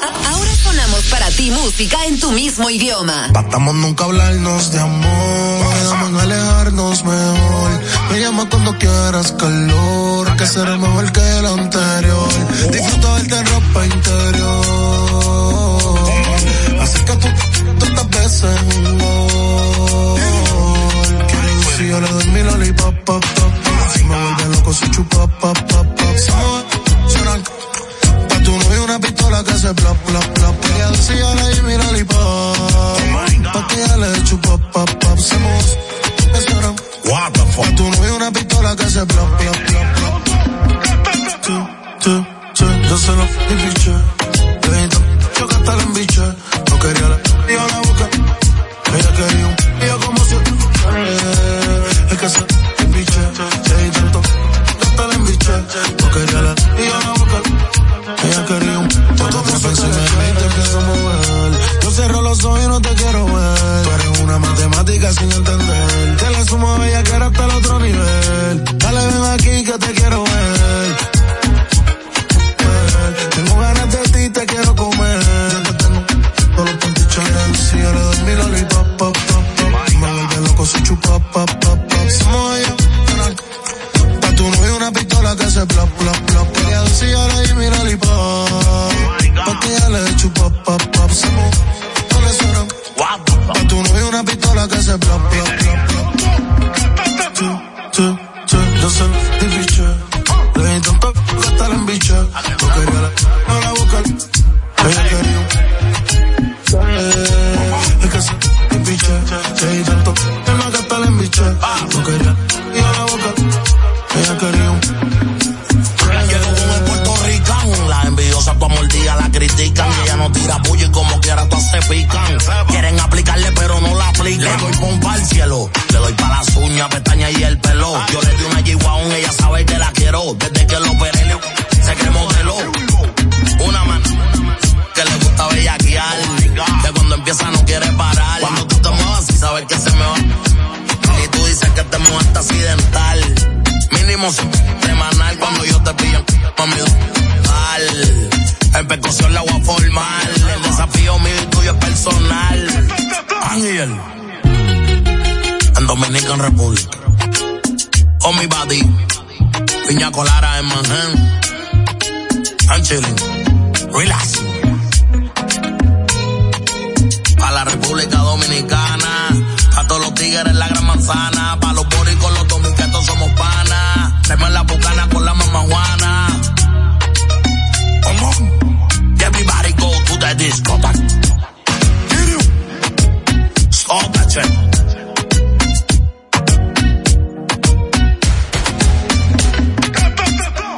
Ahora sonamos para ti música en tu mismo idioma. Batamos nunca hablarnos de amor, quedamos alejarnos mejor. Me llama cuando quieras calor, que será mejor que el anterior. Disfruta de ropa interior. Así que tú, tantas veces Si yo le doy mi lollipop, pop, pop, si me vuelve loco, su chupa, pop, pop, pop que hace plop, plop, plop. Ella decía la Jimmy Lollipop. Porque ella le chupó pop, pop. pop. Se mudó. What the fuck? A tu novio una pistola que hace plop, plop, plop, plop. Tú, tú, tú. Yo se lo fiché. Quieren aplicarle, pero no la aplican. Le doy pompa al cielo. Le doy para las uñas, pestañas y el pelo. Yo le di una g ella sabe que la quiero. Desde que lo operé, se cremó de. Una mano que le gusta bellaquear. Que cuando empieza no quiere parar. Cuando tú te muevas, y sabes que se me va. Y tú dices que te mueves accidental. Mínimo semanal cuando yo te pillo. Mami, mal. En percusión la voy a formar. El desafío mil personal. Ángel. En Dominican Republic. Oh, mi body. Piña colara en Manhattan. I'm. Relax. A la República Dominicana. A todos los tigres en la gran manzana. Pa' los con los dominicanos somos panas. Tenemos la bucana con la mamajuana. Come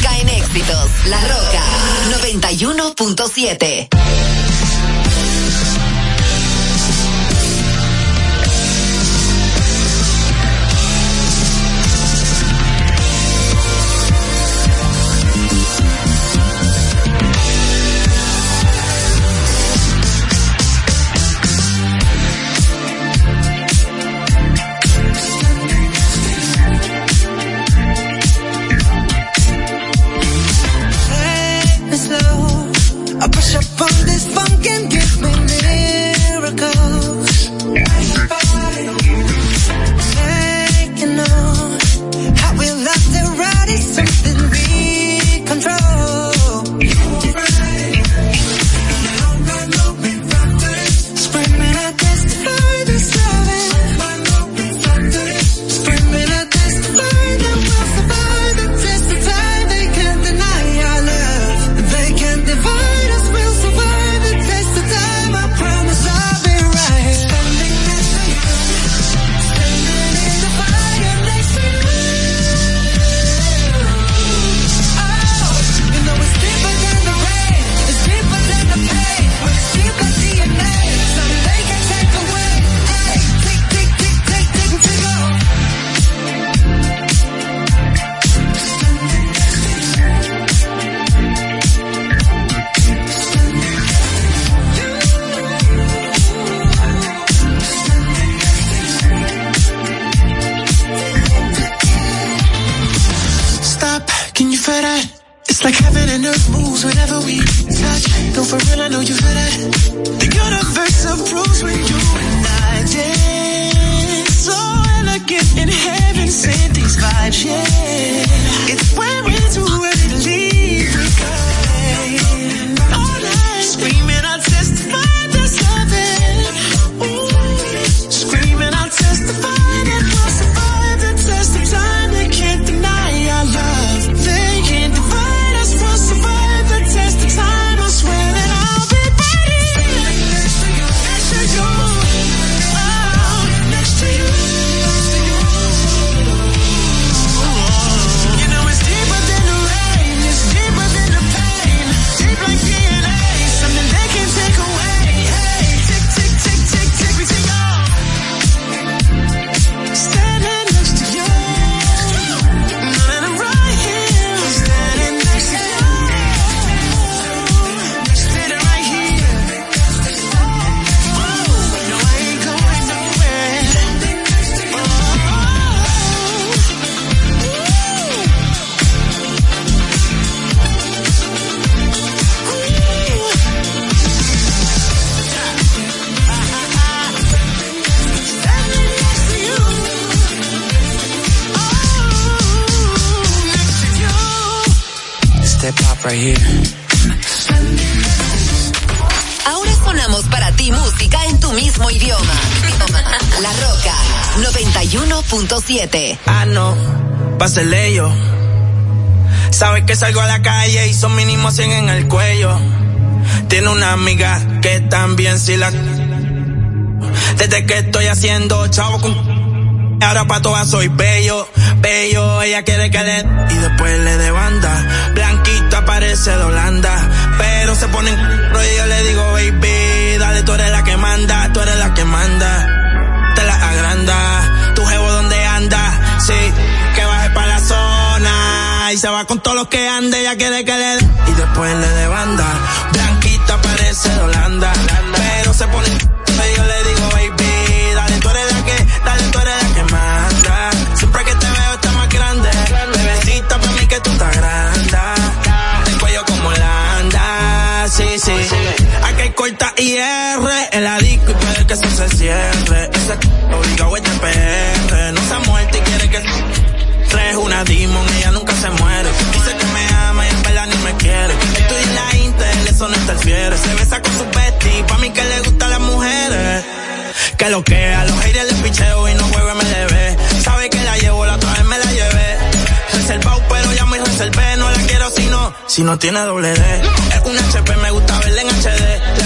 Música en éxitos. La Roca 91.7. 91.7. Ah, no, pásele yo. Sabes que salgo a la calle y son mínimo 100 en el cuello. Tiene una amiga que también si la... Desde que estoy haciendo chavo con Ahora pa' todas soy bello, bello, ella quiere que le... Y después le de banda, blanquita parece de Holanda. Pero se ponen y yo le digo, baby, dale, tú eres la que manda, tú eres la que manda. Y se va con todos los que ande, ella quiere que le... Y después le de banda, blanquita parece de Holanda. Pero se ponen y yo le digo, baby, dale, tú eres la que, dale, tú eres la que Siempre que te veo está más grande. Bebecita para mí que tú estás grande. El cuello como la anda. Sí, sí. Aquí hay corta R en la disco y puede que eso se cierre. Ese obligado este PR. No se ha muerto y quiere que es una demon, Se besa con su bestie, pa' mí que le gustan las mujeres. Que lo que a los haters les picheo y no juegue MLB. Sabe que la llevo, la otra vez me la llevé. Reservado, pero ya me reservé. No la quiero si no, si no tiene doble D. Es un HP, me gusta verla en HD.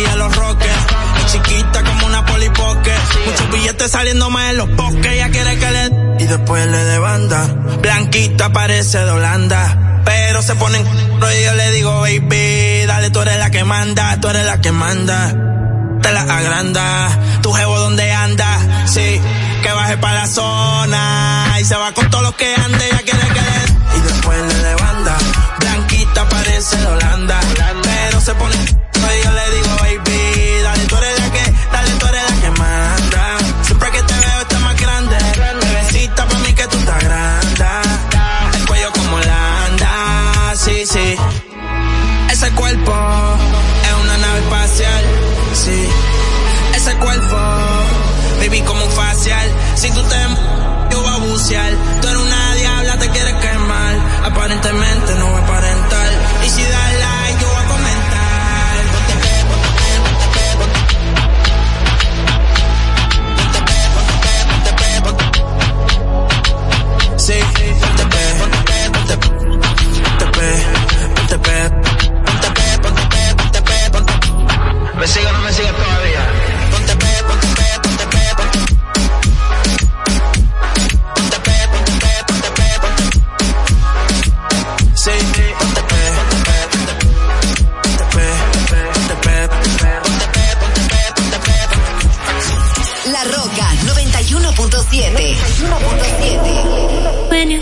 De los rockers chiquita como una polipoque. Muchos billetes saliendo más en los bosques, ella quiere que le... Y después le de banda, blanquita parece de Holanda. Pero se ponen y yo le digo, baby, dale, tú eres la que manda, tú eres la que manda. Te la agranda, tu jevo donde anda, sí, que baje para la zona. Y se va con todo lo que ande, ella quiere que le... Y después le de banda, blanquita parece de Holanda. Pero se ponen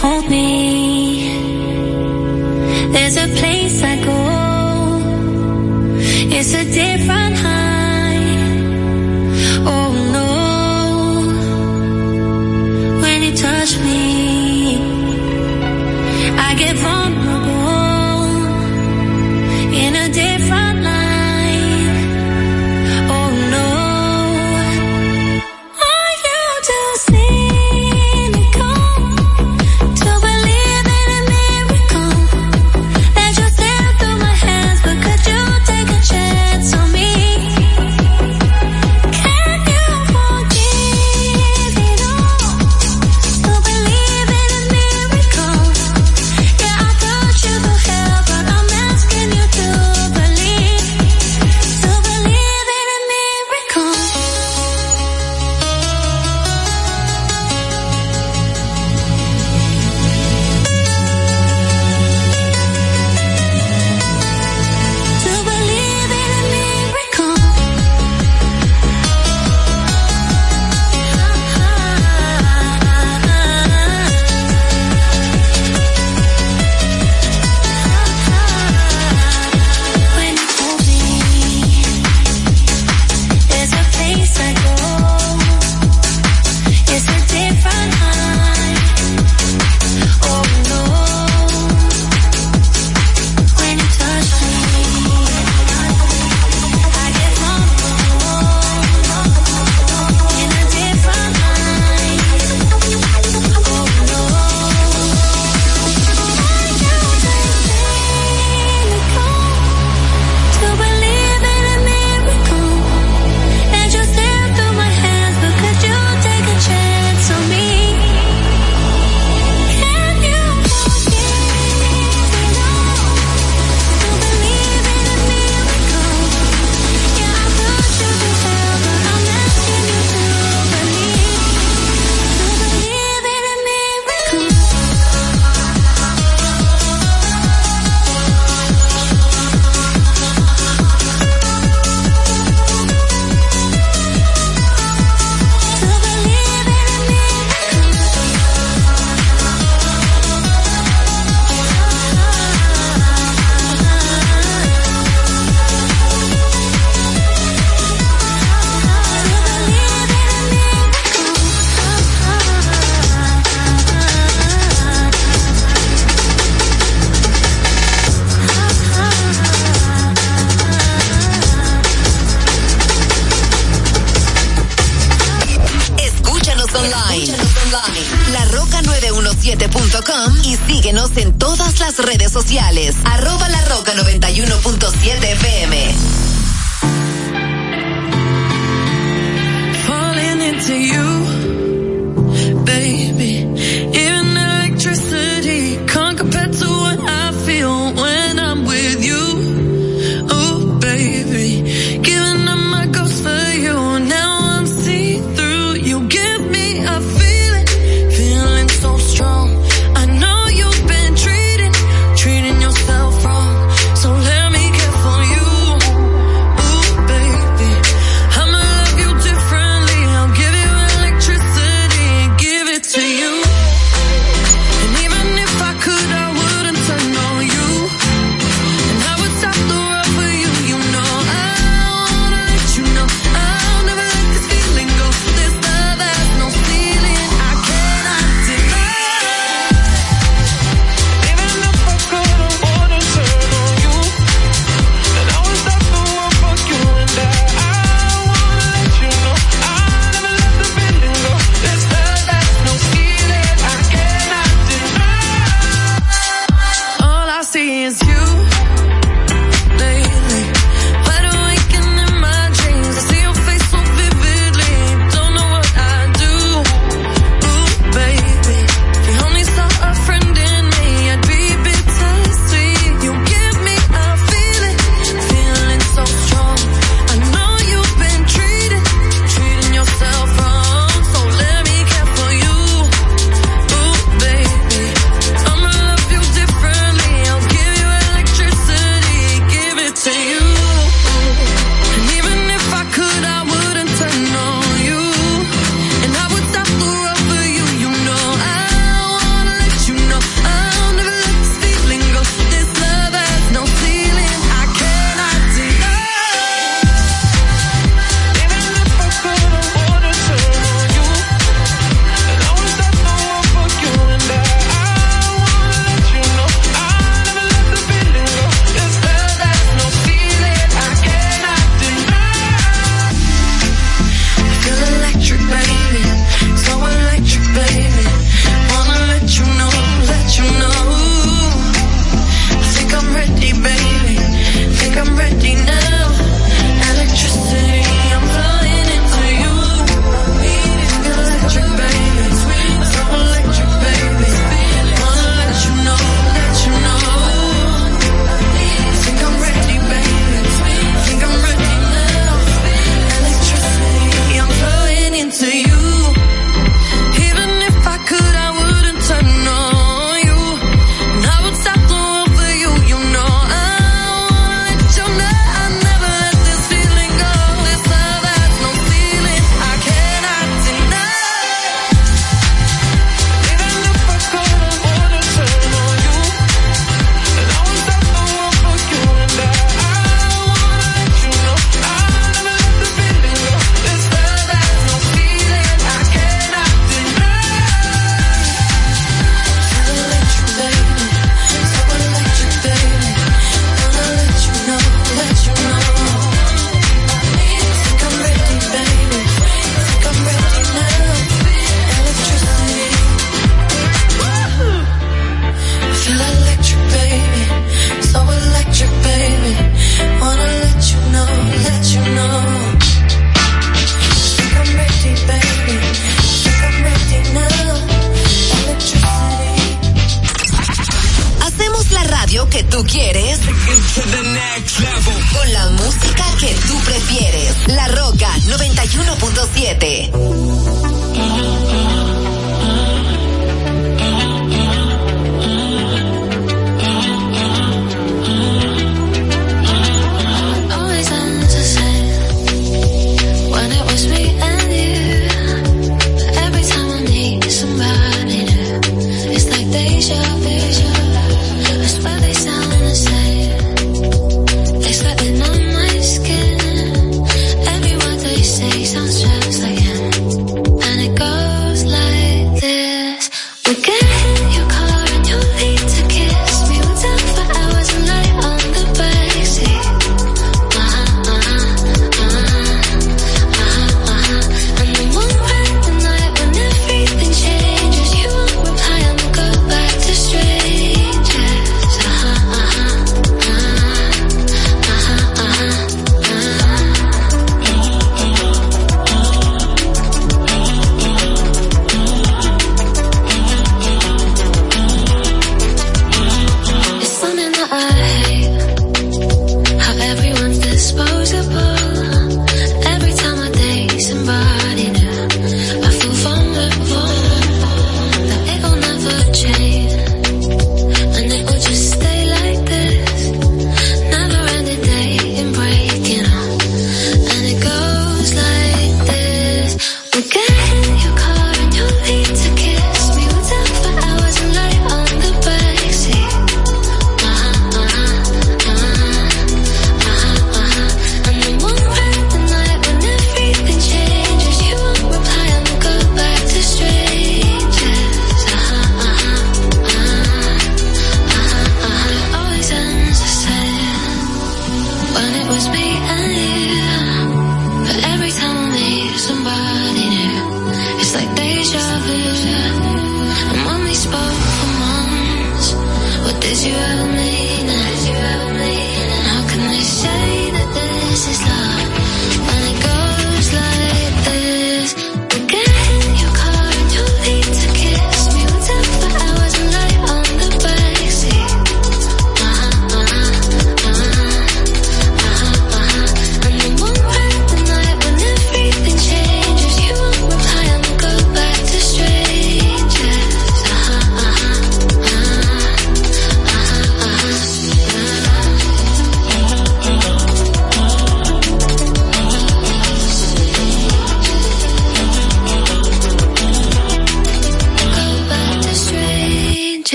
hold me. There's a place I go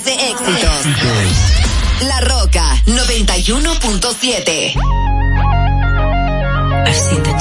de éxitos. La Roca 91.7. I've seen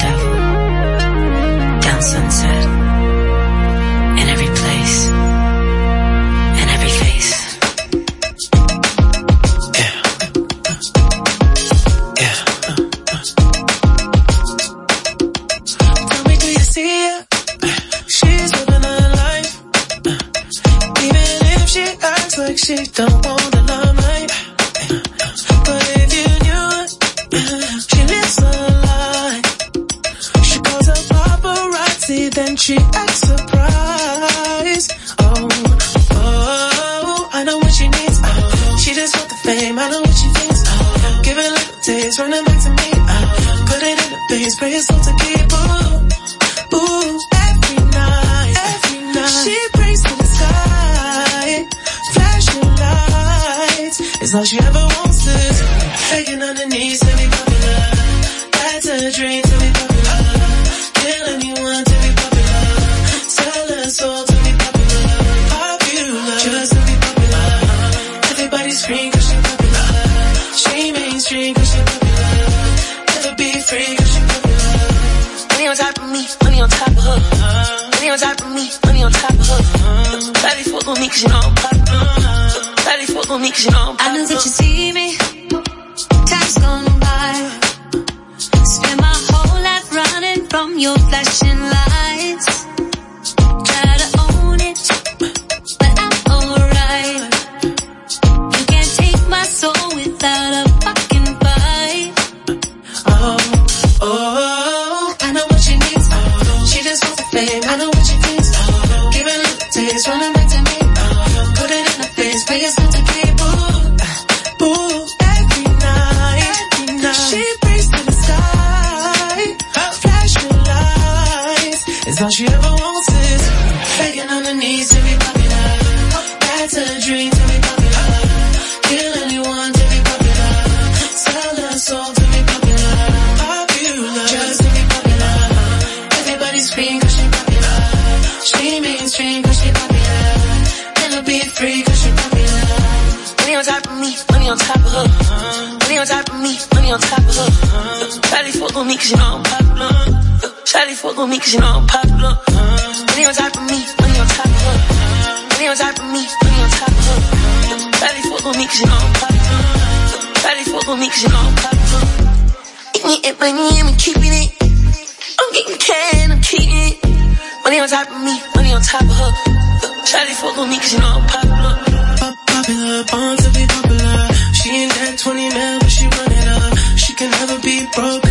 Uh, put it in the face, pay to keep. Every night. She breaks the sky, flashing lights. It's all she ever wants. cause you know I'm popular. Charlie fuck with me cause you know I'm popular. Money on top of me, money on top of her. Money on top of me, money on top of her. Charlie fuck with me cause you know I'm popular. Charlie fuck with me cause you know I'm popular. Eat me and money, I'm keeping it. I'm getting can, I'm keeping it. Money on top of me, money on top of her. Charlie fuck with me cause you know I'm popular. Popular, born to be popular. She ain't that 20 mil, but she run it up. She can never be broke.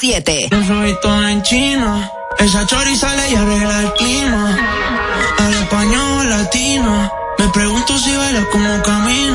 7. Yo soy toda en China, esa chori sale y arregla el clima. Al español latino, me pregunto si baila como camino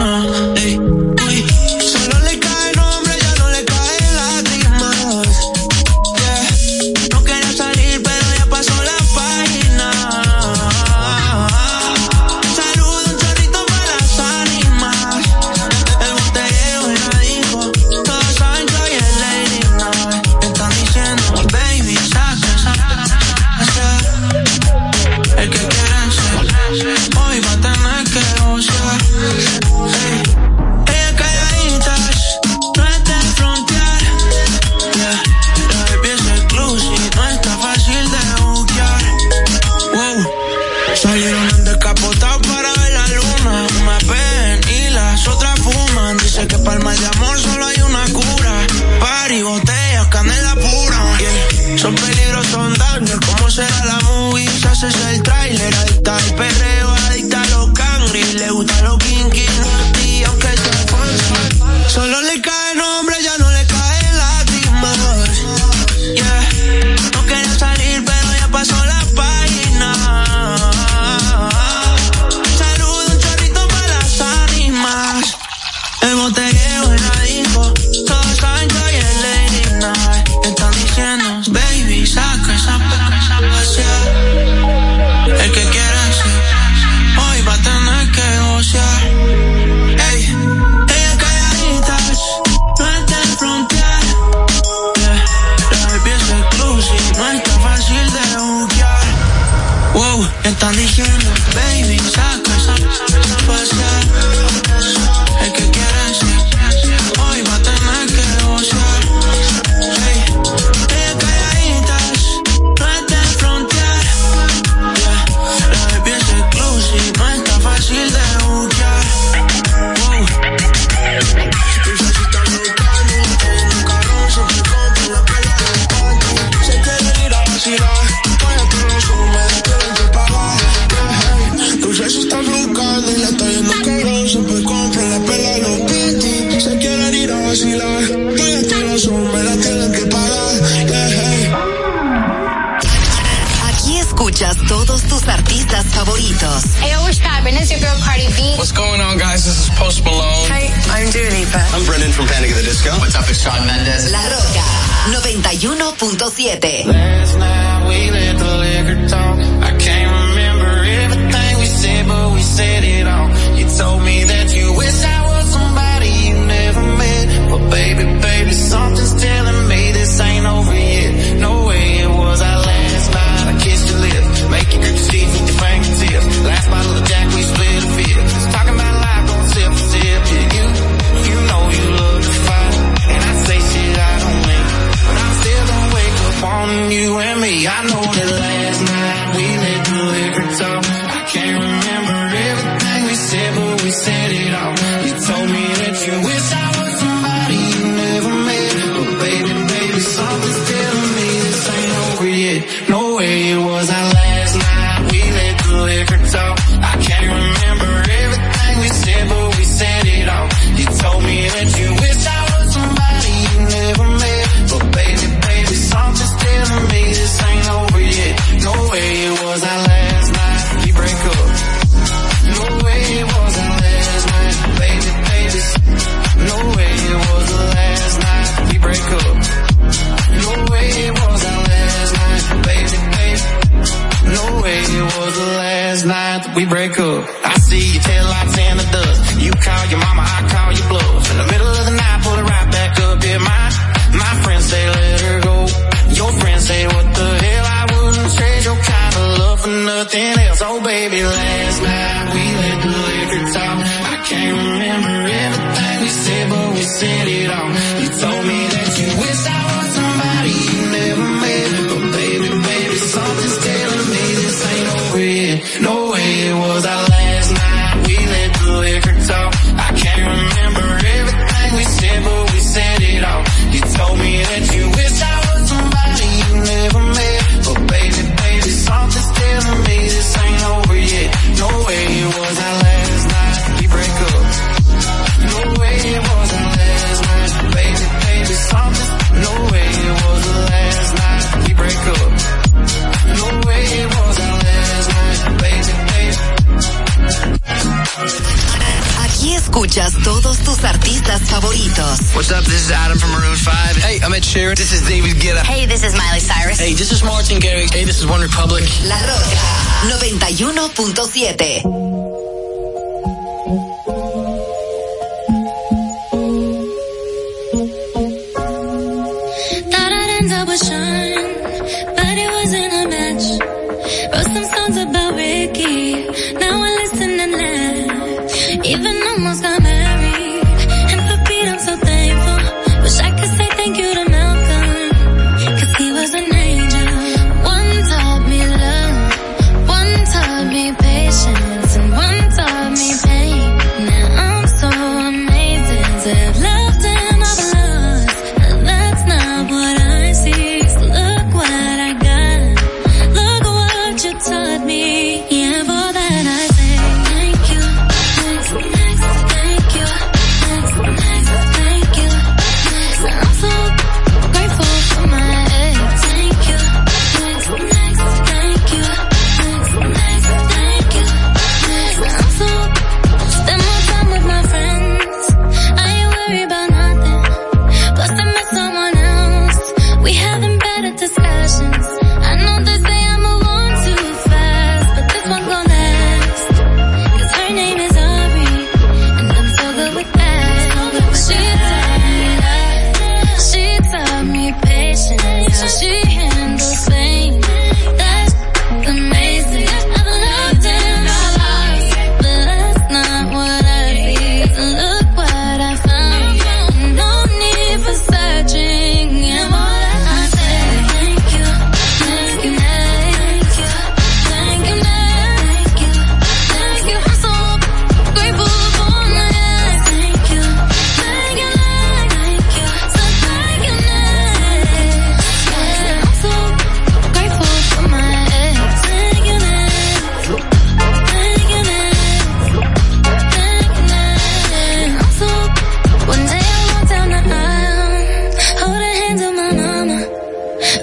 陌生人。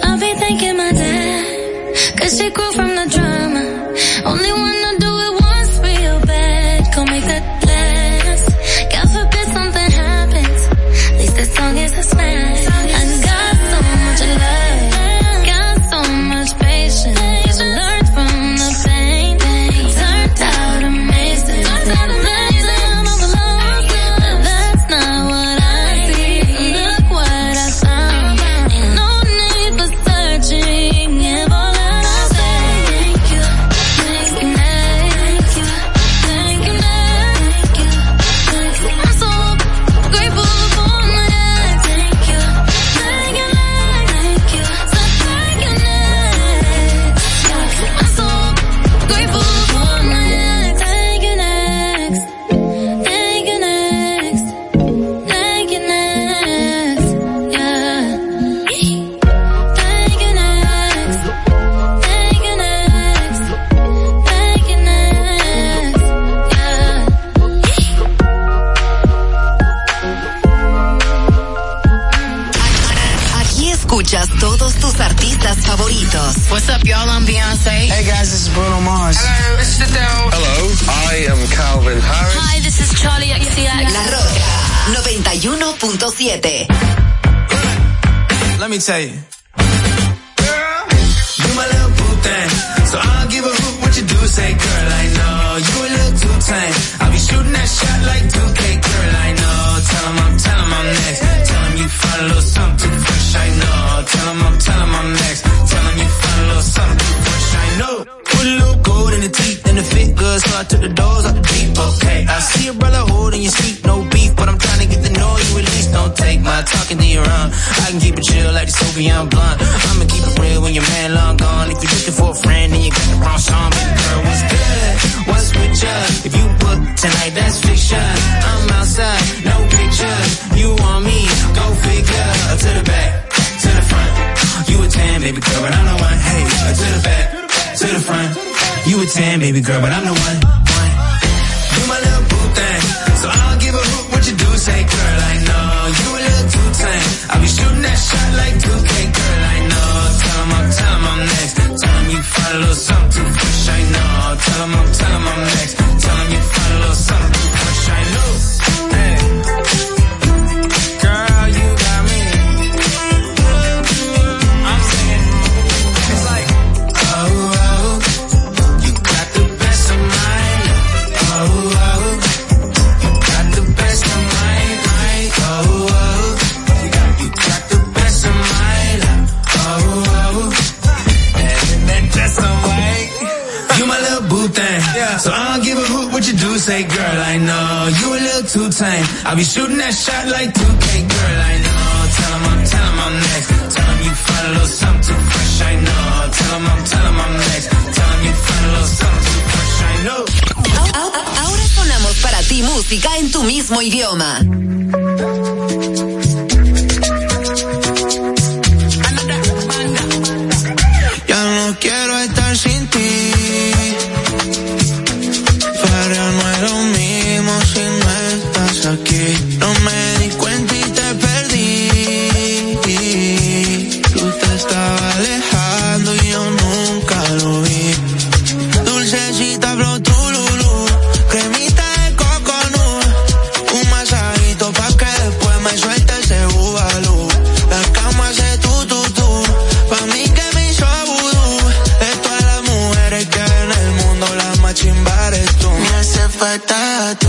I'll be thanking my dad, cause he grew from the drama. Only one say baby girl, but I'm the one. Tame. I be shooting that shot like 2K, girl, I know. Tell him I'm, tell him I'm next. Tell him you find a little something too fresh, I know. Tell him I'm, tell him I'm next. Tell him you find a little something too fresh, I know. Ahora sonamos para ti música en tu mismo idioma. Eres tú. Me hace falta tú,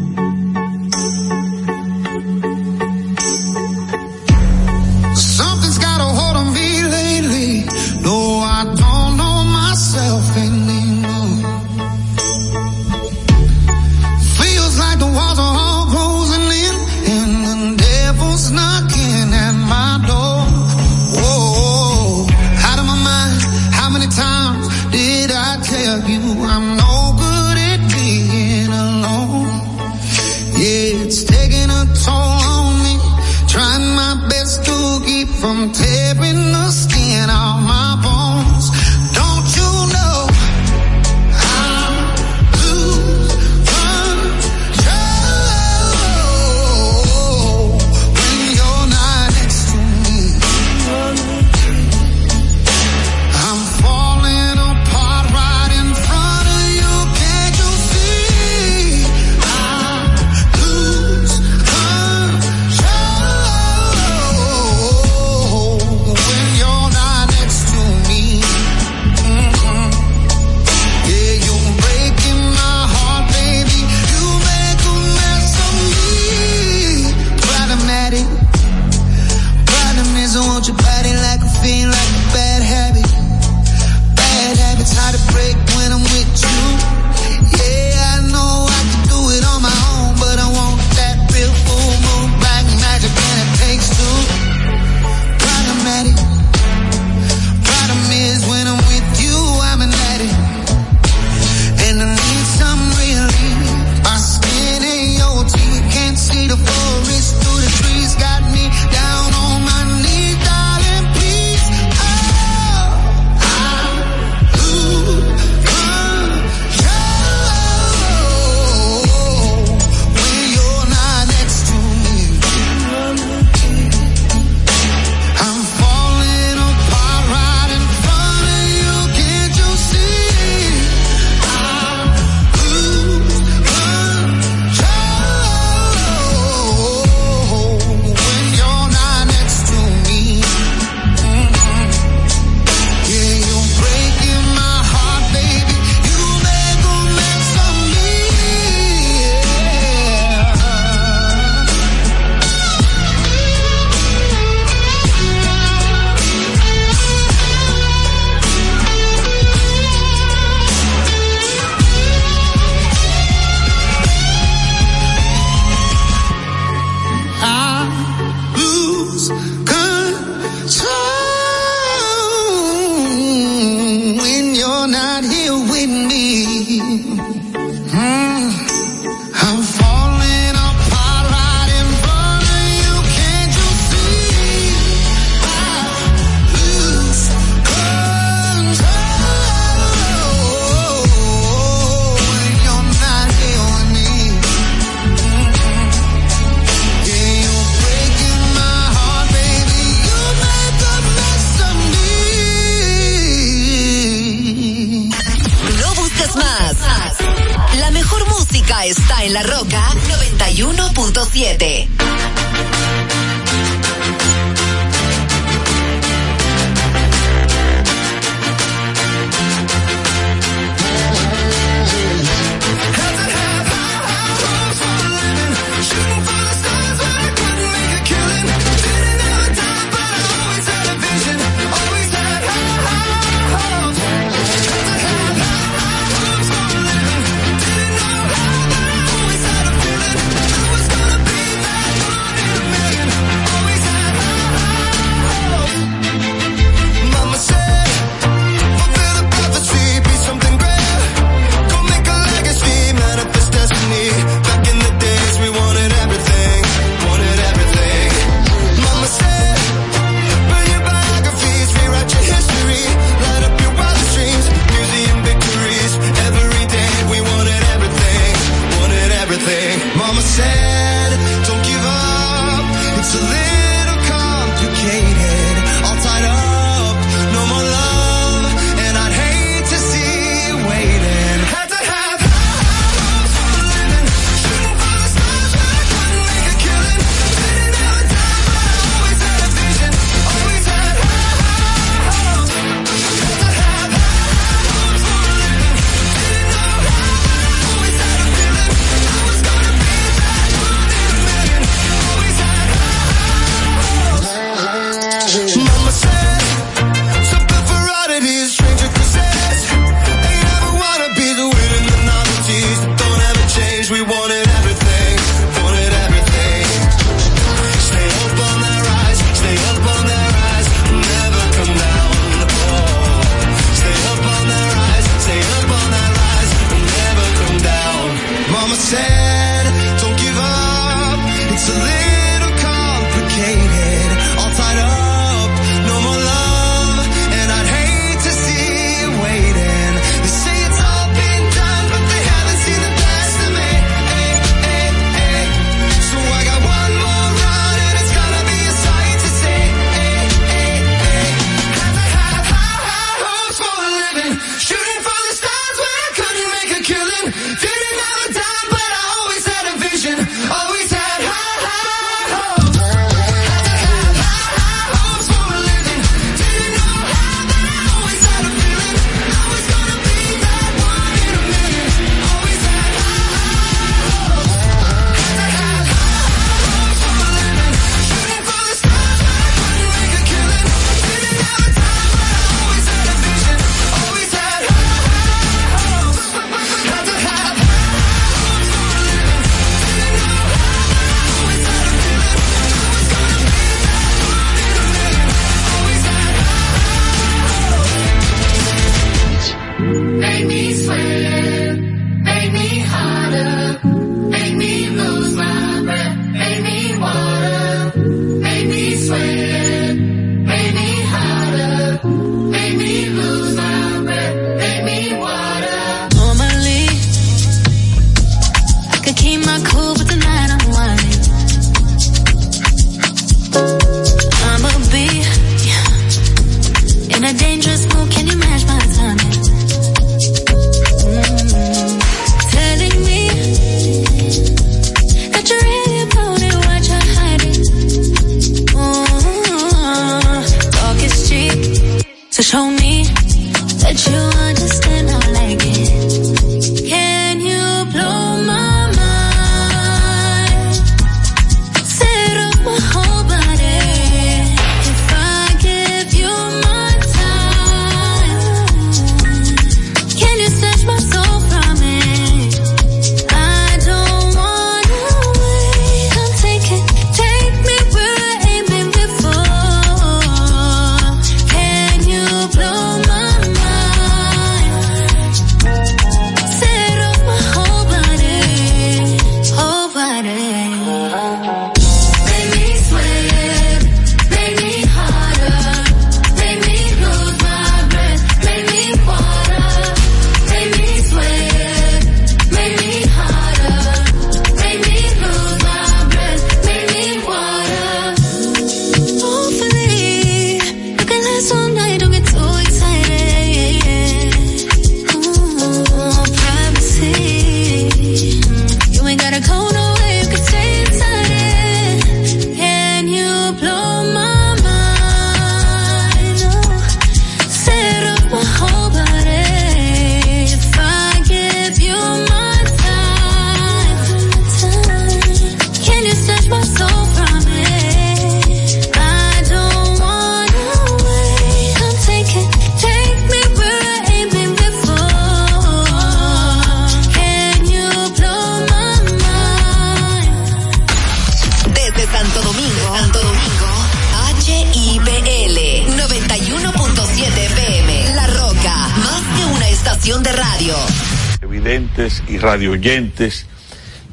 y radioyentes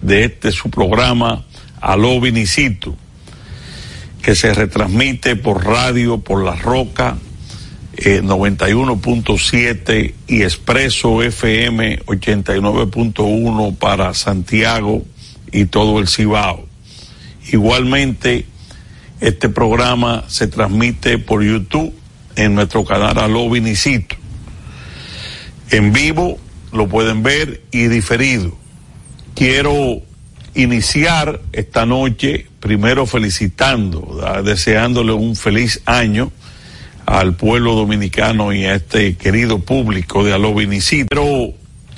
de este su programa Aló Vinicito, que se retransmite por radio, por La Roca eh, 91.7 y Expreso FM 89.1 para Santiago y todo el Cibao. Igualmente, este programa se transmite por YouTube en nuestro canal Aló Vinicito. En vivo lo pueden ver y diferido. Quiero iniciar esta noche primero felicitando, deseándole un feliz año al pueblo dominicano y a este querido público de Aló Vinicito. Quiero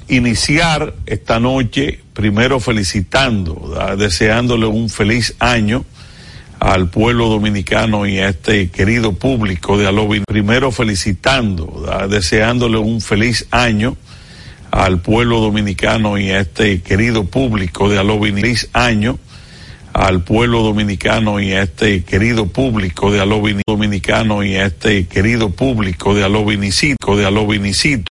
iniciar esta noche primero felicitando, deseándole un feliz año al pueblo dominicano y a este querido público de Vinicito. Primero felicitando, deseándole un feliz año al pueblo dominicano y a este querido público de Aló Vinicito. Feliz año al pueblo dominicano y a este querido público de Aló Vinicito. dominicano y a este querido público de Aló Vinicito, de Aló Vinicito.